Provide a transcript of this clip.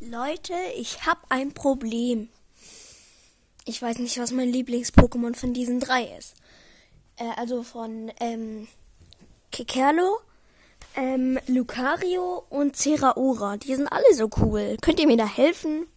Leute, ich hab ein Problem. Ich weiß nicht, was mein Lieblings-Pokémon von diesen drei ist. Äh, also von ähm, Kekerlo, ähm, Lucario und Ceraora. Die sind alle so cool. Könnt ihr mir da helfen?